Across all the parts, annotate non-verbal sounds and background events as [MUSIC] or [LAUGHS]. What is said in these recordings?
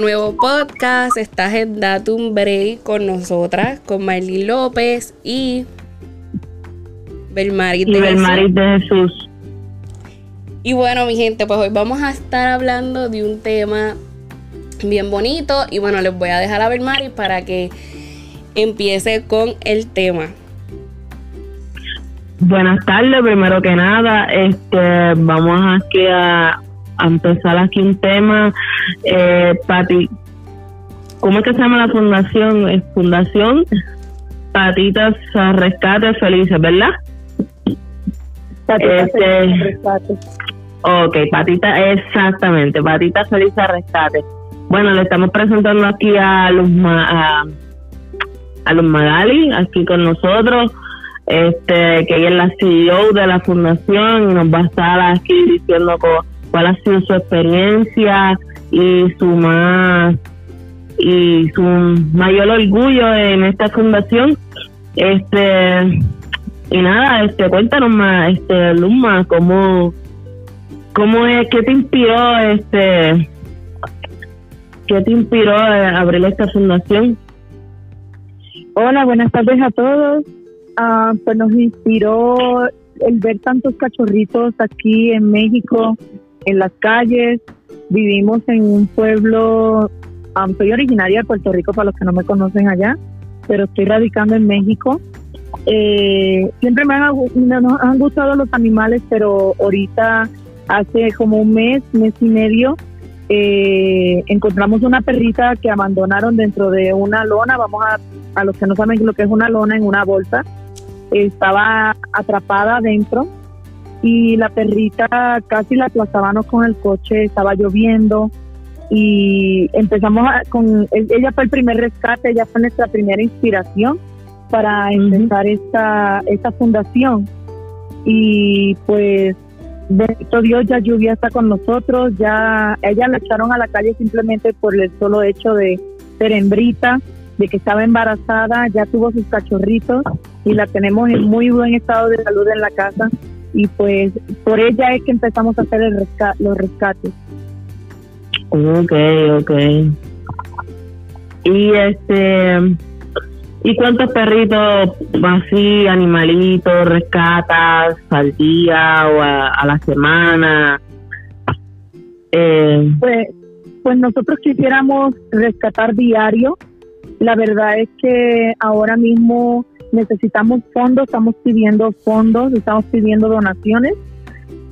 nuevo podcast. Estás en Datum Break con nosotras, con Marlene López y Belmarit de, de Jesús. Y bueno, mi gente, pues hoy vamos a estar hablando de un tema bien bonito. Y bueno, les voy a dejar a Belmarit para que empiece con el tema. Buenas tardes, primero que nada, este, vamos aquí a, empezar aquí un tema. Eh, Pati, ¿cómo es que se llama la fundación? Es Fundación Patitas Rescate Felices, ¿verdad? Patitas este, Rescate. Ok, Patitas, exactamente, Patitas Felices Rescate. Bueno, le estamos presentando aquí a los, a, a los Magali, aquí con nosotros este que ella es la CEO de la fundación y nos va a estar aquí diciendo cuál ha sido su experiencia y su más y su mayor orgullo en esta fundación. Este y nada este cuéntanos más este Luma cómo cómo es qué te inspiró este qué te inspiró a abrir esta fundación hola buenas tardes a todos. Ah, pues nos inspiró el ver tantos cachorritos aquí en México, en las calles. Vivimos en un pueblo, soy originaria de Puerto Rico para los que no me conocen allá, pero estoy radicando en México. Eh, siempre me han gustado los animales, pero ahorita hace como un mes, mes y medio, eh, encontramos una perrita que abandonaron dentro de una lona. Vamos a, a los que no saben lo que es una lona, en una bolsa estaba atrapada adentro y la perrita casi la aplazábamos con el coche, estaba lloviendo y empezamos con, ella fue el primer rescate, ella fue nuestra primera inspiración para empezar esta, esta fundación. Y pues bendito Dios ya lluvia está con nosotros, ya ella la echaron a la calle simplemente por el solo hecho de ser hembrita de que estaba embarazada, ya tuvo sus cachorritos y la tenemos en muy buen estado de salud en la casa y pues por ella es que empezamos a hacer el los rescates. Ok, ok. Y este, ¿y cuántos perritos así, animalitos, rescatas al día o a, la semana? Eh, pues, pues nosotros quisiéramos rescatar diario la verdad es que ahora mismo necesitamos fondos, estamos pidiendo fondos, estamos pidiendo donaciones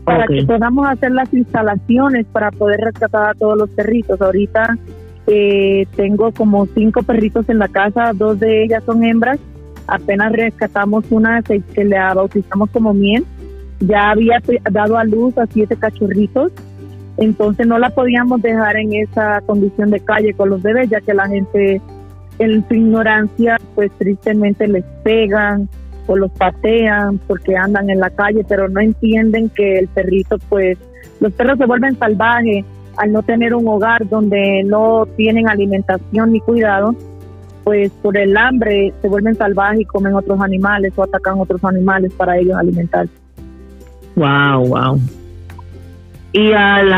para que podamos hacer las instalaciones para poder rescatar a todos los perritos. Ahorita eh, tengo como cinco perritos en la casa, dos de ellas son hembras. Apenas rescatamos una que, le bautizamos como miel. Ya había dado a luz a siete cachorritos entonces no la podíamos dejar en esa condición de calle con los bebés, ya que la gente en su ignorancia, pues tristemente les pegan o los patean porque andan en la calle, pero no entienden que el perrito, pues, los perros se vuelven salvajes al no tener un hogar donde no tienen alimentación ni cuidado, pues por el hambre se vuelven salvajes y comen otros animales o atacan otros animales para ellos alimentarse. Wow, wow. Y al,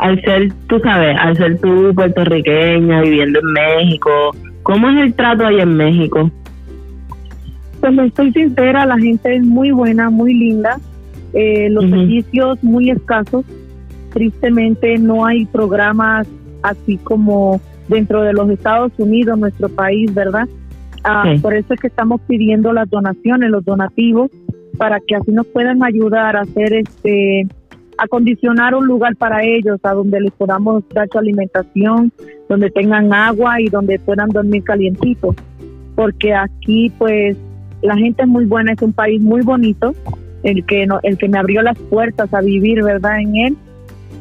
al ser, tú sabes, al ser tú puertorriqueña viviendo en México, ¿Cómo es el trato ahí en México? Pues estoy sincera, la gente es muy buena, muy linda, eh, los servicios muy escasos. Tristemente no hay programas así como dentro de los Estados Unidos, nuestro país, ¿verdad? Ah, por eso es que estamos pidiendo las donaciones, los donativos, para que así nos puedan ayudar a hacer este acondicionar un lugar para ellos, a donde les podamos dar su alimentación, donde tengan agua y donde puedan dormir calientitos. Porque aquí, pues, la gente es muy buena, es un país muy bonito, el que, no, el que me abrió las puertas a vivir, ¿verdad?, en él.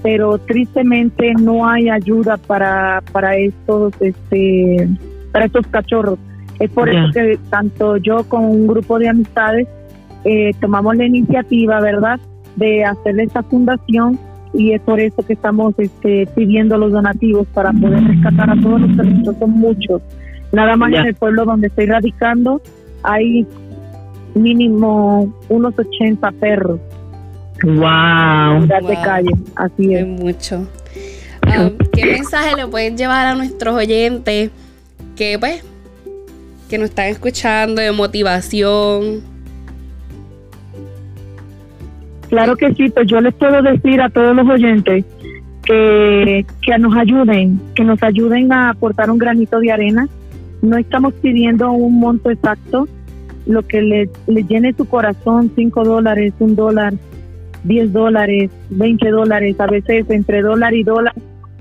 Pero tristemente no hay ayuda para, para estos, este, para estos cachorros. Es por eso que tanto yo como un grupo de amistades eh, tomamos la iniciativa, ¿verdad?, de hacer esta fundación y es por eso que estamos este, pidiendo los donativos para poder rescatar a todos los perritos, son muchos. Nada más en el pueblo donde estoy radicando hay mínimo unos 80 perros. Wow. de calle, así es. mucho. ¿Qué mensaje le puedes llevar a nuestros oyentes que pues que nos están escuchando de motivación? Claro que sí, pues yo les puedo decir a todos los oyentes que, que nos ayuden, que nos ayuden a aportar un granito de arena. No estamos pidiendo un monto exacto, lo que le, le llene su corazón, cinco dólares, un dólar, 10 dólares, 20 dólares, a veces entre dólar y dólar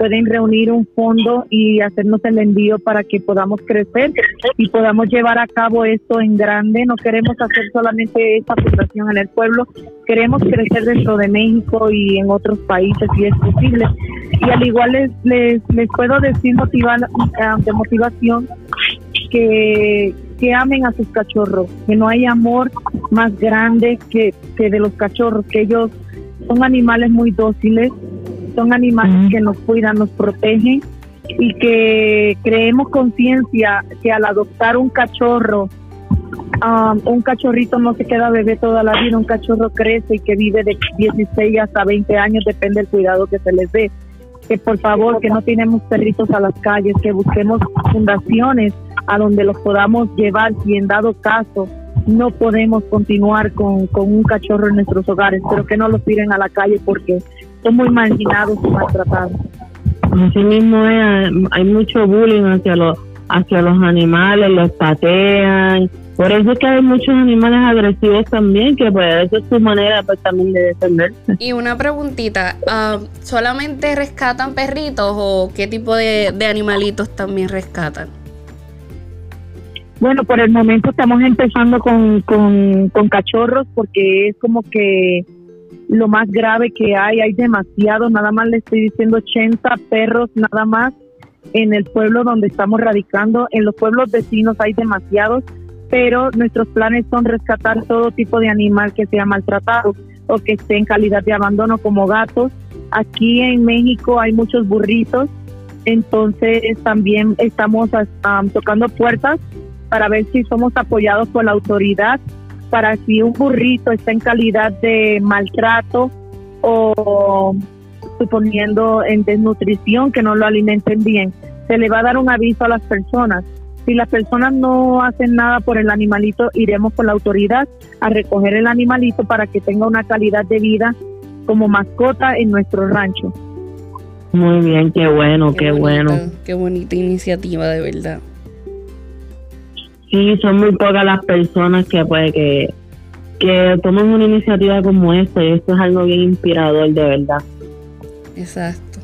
pueden reunir un fondo y hacernos el envío para que podamos crecer y podamos llevar a cabo esto en grande. No queremos hacer solamente esta fundación en el pueblo, queremos crecer dentro de México y en otros países si es posible. Y al igual les, les, les puedo decir eh, de motivación que, que amen a sus cachorros, que no hay amor más grande que, que de los cachorros, que ellos son animales muy dóciles, son animales que nos cuidan, nos protegen y que creemos conciencia que al adoptar un cachorro, um, un cachorrito no se queda bebé toda la vida, un cachorro crece y que vive de 16 hasta 20 años, depende del cuidado que se les dé. Que por favor, que no tenemos perritos a las calles, que busquemos fundaciones a donde los podamos llevar si en dado caso no podemos continuar con, con un cachorro en nuestros hogares, pero que no los tiren a la calle porque son muy marginados y maltratados. Así mismo es, hay mucho bullying hacia los hacia los animales, los patean. Por eso es que hay muchos animales agresivos también, que pues esa es su manera pues también de defenderse. Y una preguntita, ah, ¿solamente rescatan perritos o qué tipo de, de animalitos también rescatan? Bueno, por el momento estamos empezando con, con, con cachorros porque es como que lo más grave que hay, hay demasiado, nada más le estoy diciendo 80 perros nada más en el pueblo donde estamos radicando, en los pueblos vecinos hay demasiados, pero nuestros planes son rescatar todo tipo de animal que sea maltratado o que esté en calidad de abandono como gatos. Aquí en México hay muchos burritos, entonces también estamos um, tocando puertas para ver si somos apoyados por la autoridad, para si un burrito está en calidad de maltrato o suponiendo en desnutrición, que no lo alimenten bien, se le va a dar un aviso a las personas. Si las personas no hacen nada por el animalito, iremos con la autoridad a recoger el animalito para que tenga una calidad de vida como mascota en nuestro rancho. Muy bien, qué bueno, qué, bueno. Qué bonita iniciativa, de verdad sí, son muy pocas las personas que pues que, que toman una iniciativa como esta y esto es algo bien inspirador de verdad. Exacto.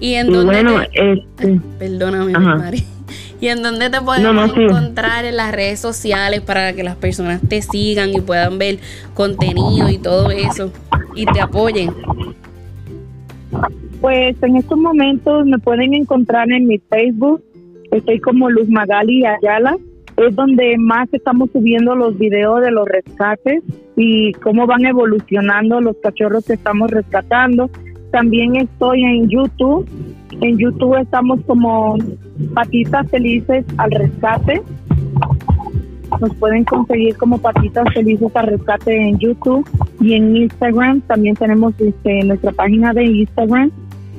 Y en dónde bueno, te... este, perdóname, Mari. [LAUGHS] ¿Y en dónde te podemos encontrar en las redes sociales para que las personas te sigan y puedan ver contenido y todo eso y te apoyen? Pues en estos momentos me pueden encontrar en mi Facebook Estoy como Luz Magali Ayala. Es donde más estamos subiendo los videos de los rescates y cómo van evolucionando los cachorros que estamos rescatando. También estoy en YouTube. En YouTube estamos como Patitas Felices al Rescate. Nos pueden conseguir como Patitas Felices al Rescate en YouTube y en Instagram. También tenemos este, nuestra página de Instagram.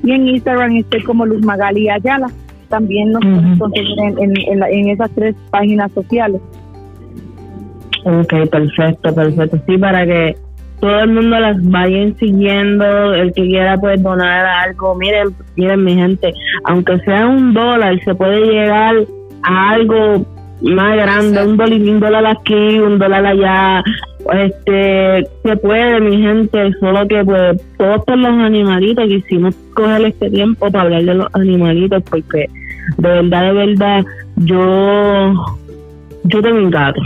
Y en Instagram estoy como Luz Magali Ayala también nos podemos conseguir en, esas tres páginas sociales. Ok, perfecto, perfecto. Sí, para que todo el mundo las vaya siguiendo, el que quiera pues donar algo, miren, miren mi gente, aunque sea un dólar, se puede llegar a algo más grande, un dólar, un dólar aquí, un dólar allá, este, se puede mi gente, solo que pues todos los animalitos quisimos coger este tiempo para hablar de los animalitos porque de verdad, de verdad, yo, yo tengo un gato.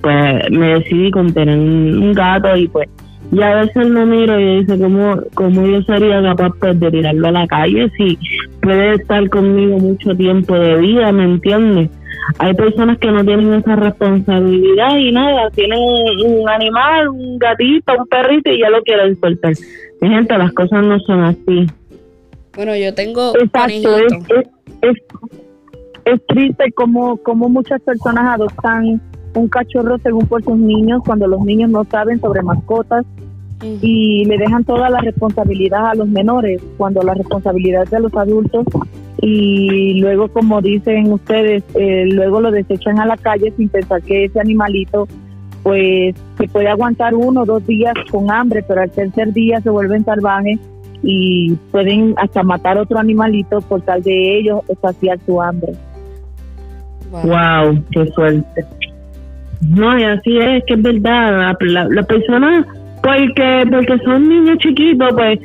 Pues me decidí con tener un gato y pues, y a veces lo miro y dice cómo, cómo yo sería capaz pues, de tirarlo a la calle si puede estar conmigo mucho tiempo de vida, ¿me entiendes? Hay personas que no tienen esa responsabilidad y nada, tienen un, animal, un gatito, un perrito y ya lo quieren soltar. Mi gente, las cosas no son así. Bueno, yo tengo Exacto, es, es, es, triste como, como muchas personas adoptan un cachorro según por sus niños cuando los niños no saben sobre mascotas y le dejan toda la responsabilidad a los menores cuando la responsabilidad es de los adultos y luego como dicen ustedes eh, luego lo desechan a la calle sin pensar que ese animalito pues se puede aguantar uno o dos días con hambre pero al tercer día se vuelven salvajes y pueden hasta matar otro animalito por tal de ellos saciar su hambre. Wow, qué suerte no y así es que es verdad. La, la persona porque porque son niños chiquitos pues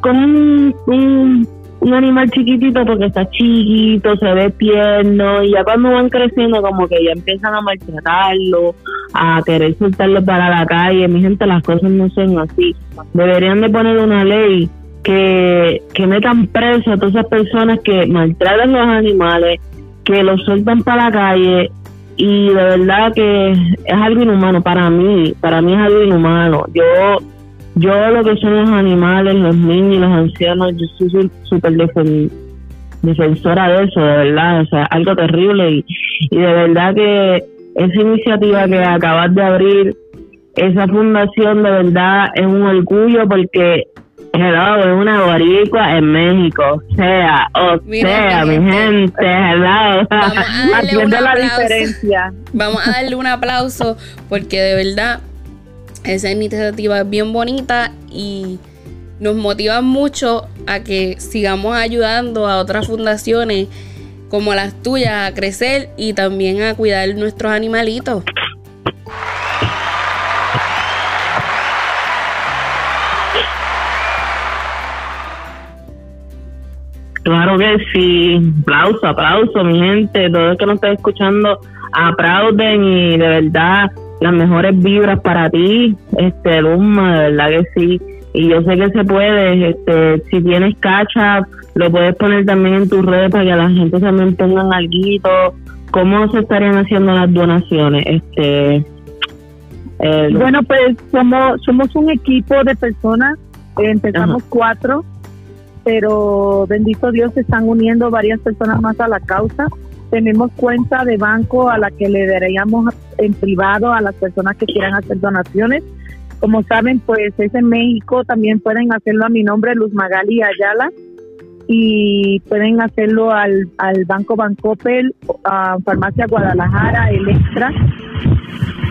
con un, un, animal chiquitito porque está chiquito se ve tierno y ya cuando van creciendo como que ya empiezan a maltratarlo a querer soltarlo para la calle. Mi gente las cosas no son así. Deberían de poner una ley que, que metan preso a todas esas personas que maltratan los animales que los sueltan para la calle y de verdad que es algo inhumano para mí, para mí es algo inhumano. Yo yo lo que son los animales, los niños los ancianos, yo soy súper defensora de eso, de verdad, o sea, algo terrible y, y de verdad que esa iniciativa que acabas de abrir, esa fundación de verdad es un orgullo porque hello, es una boricua en México, o sea, o sea, mi gente, hello, haciendo [LAUGHS] la diferencia. Vamos a darle un aplauso porque de verdad esa iniciativa es bien bonita y nos motiva mucho a que sigamos ayudando a otras fundaciones como las tuyas a crecer y también a cuidar nuestros animalitos. Claro que sí, aplauso, aplauso, mi gente, todo el que nos está escuchando, aplauden y de verdad las mejores vibras para ti, este Luma, de verdad que sí. Y yo sé que se puede, este, si tienes cacha, lo puedes poner también en tus redes para que la gente también pongan algo. ¿Cómo se estarían haciendo las donaciones? Este, bueno, pues somos, somos un equipo de personas, empezamos cuatro pero bendito Dios se están uniendo varias personas más a la causa. Tenemos cuenta de banco a la que le daríamos en privado a las personas que quieran hacer donaciones. Como saben, pues es en México, también pueden hacerlo a mi nombre, Luz Magali Ayala, y pueden hacerlo al, al Banco Bancopel, a Farmacia Guadalajara, Electra,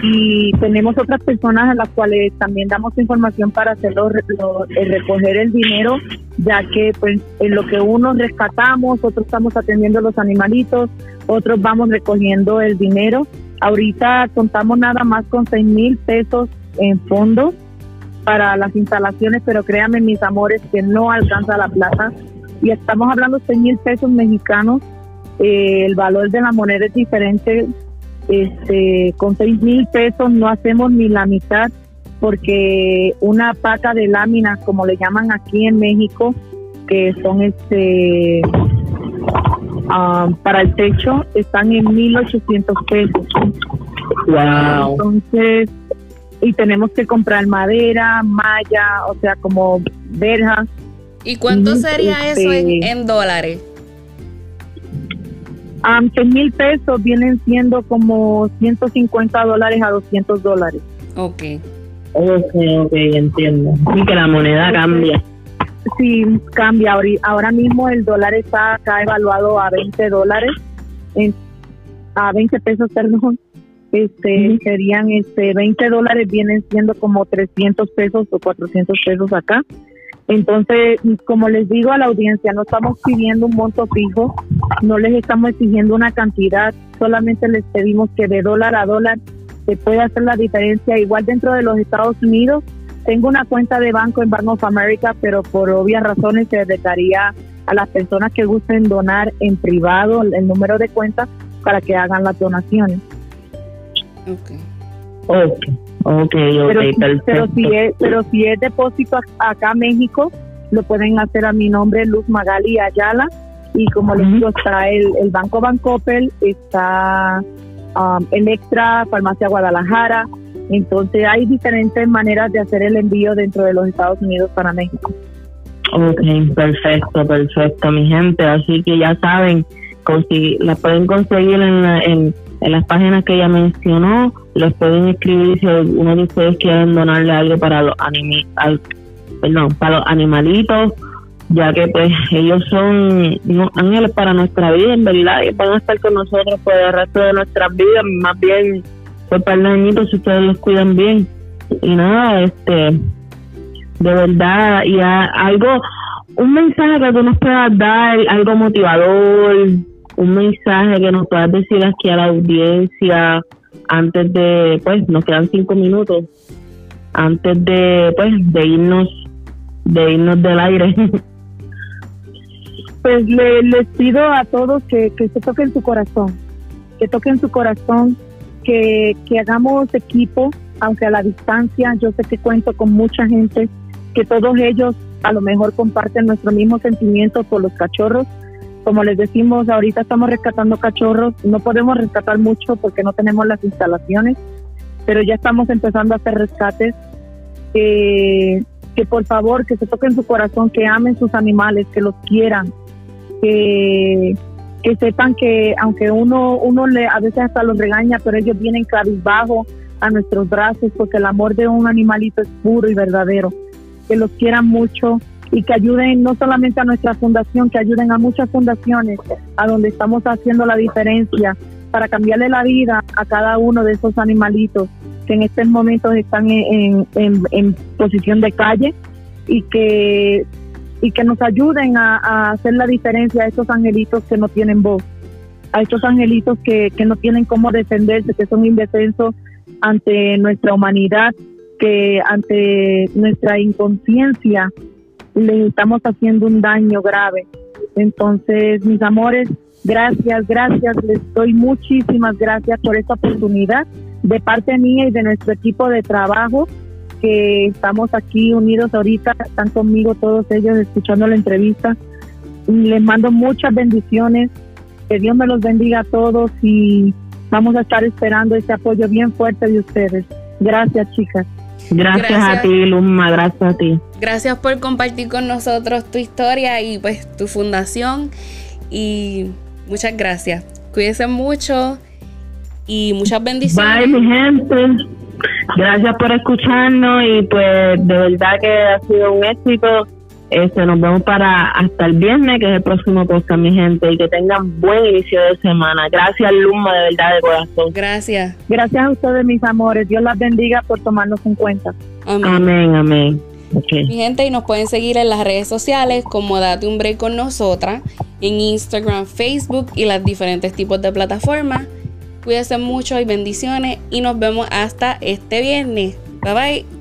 y tenemos otras personas a las cuales también damos información para hacerlo eh, recoger el dinero ya que pues en lo que unos rescatamos otros estamos atendiendo los animalitos otros vamos recogiendo el dinero. Ahorita contamos nada más con seis mil pesos en fondos para las instalaciones pero créanme mis amores que no alcanza la plata. Y estamos hablando seis mil pesos mexicanos. Eh, el valor de la moneda es diferente este, con seis mil pesos no hacemos ni la mitad porque una pata de láminas, como le llaman aquí en México, que son este um, para el techo, están en 1.800 pesos. Wow. Entonces, y tenemos que comprar madera, malla, o sea, como verjas. ¿Y cuánto sería eso en, este, en dólares? Um, 100 mil pesos vienen siendo como 150 dólares a 200 dólares. Ok. Ok, ok, entiendo. Y que la moneda cambia. Sí, cambia. Ahora mismo el dólar está acá evaluado a 20 dólares, a 20 pesos, perdón. Este, serían este 20 dólares vienen siendo como 300 pesos o 400 pesos acá. Entonces, como les digo a la audiencia, no estamos pidiendo un monto fijo, no les estamos exigiendo una cantidad, solamente les pedimos que de dólar a dólar se pueda hacer la diferencia. Igual dentro de los Estados Unidos, tengo una cuenta de banco en Bank of America, pero por obvias razones se dedicaría a las personas que gusten donar en privado el número de cuenta para que hagan las donaciones. Okay. Okay. Ok, pero, pero, si es, pero si es depósito acá México, lo pueden hacer a mi nombre, Luz Magali Ayala. Y como les digo, está el, el Banco Bancopel, está um, Electra, Farmacia Guadalajara. Entonces hay diferentes maneras de hacer el envío dentro de los Estados Unidos para México. Ok, perfecto, perfecto, mi gente. Así que ya saben, la pueden conseguir en, en, en las páginas que ella mencionó les pueden escribir si uno de ustedes quieren donarle algo para los animales, perdón, para los animalitos, ya que pues ellos son ángeles para nuestra vida en verdad y van a estar con nosotros por el resto de nuestras vidas, más bien por para los añitos si ustedes los cuidan bien. Y nada, este, de verdad, y algo, un mensaje que tú nos puedas dar, algo motivador, un mensaje que nos puedas decir aquí a la audiencia antes de, pues, nos quedan cinco minutos antes de, pues, de irnos, de irnos del aire. [LAUGHS] Pues le, les pido a todos que, que se toquen su corazón, que toquen su corazón, que, que hagamos equipo, aunque a la distancia, yo sé que cuento con mucha gente, que todos ellos a lo mejor comparten nuestro mismo sentimiento por los cachorros. Como les decimos, ahorita estamos rescatando cachorros, no podemos rescatar mucho porque no tenemos las instalaciones, pero ya estamos empezando a hacer rescates. que por favor, que se toquen su corazón, que amen sus animales, que los quieran, que, que sepan que aunque uno, uno le, a veces hasta los regaña, pero ellos vienen cabizbajo a nuestros brazos porque el amor de un animalito es puro y verdadero. Que los quieran mucho y que ayuden no solamente a nuestra fundación, que ayuden a muchas fundaciones a donde estamos haciendo la diferencia para cambiarle la vida a cada uno de esos animalitos que en estos momentos están en, en, posición de calle y que y que nos ayuden a, hacer la diferencia a estos angelitos que no tienen voz, a estos angelitos que, que no tienen cómo defenderse, que son indefensos ante nuestra humanidad, que ante nuestra inconsciencia les estamos haciendo un daño grave. Entonces, mis amores, gracias, gracias, les doy muchísimas gracias por esta oportunidad de parte mía y de nuestro equipo de trabajo que estamos aquí unidos ahorita, están conmigo todos ellos escuchando la entrevista. Les mando muchas bendiciones, que Dios me los bendiga a todos y vamos a estar esperando ese apoyo bien fuerte de ustedes. Gracias, chicas. Gracias, a ti, Luma, gracias a ti. Gracias por compartir con nosotros tu historia y pues tu fundación y muchas gracias. Cuídense mucho y muchas bendiciones. Bye, mi gente. Gracias por escucharnos y pues de verdad que ha sido un éxito. Este, nos vemos para hasta el viernes, que es el próximo podcast, mi gente, y que tengan buen inicio de semana. Gracias, Luma, de verdad, de corazón. Gracias. Gracias a ustedes, mis amores. Dios las bendiga por tomarnos en cuenta. Amén, amén. Mi gente, y nos pueden seguir en las redes sociales como Date un Break con nosotras, en Instagram, Facebook y las diferentes tipos de plataformas. Cuídense mucho y bendiciones y nos vemos hasta este viernes. Bye bye.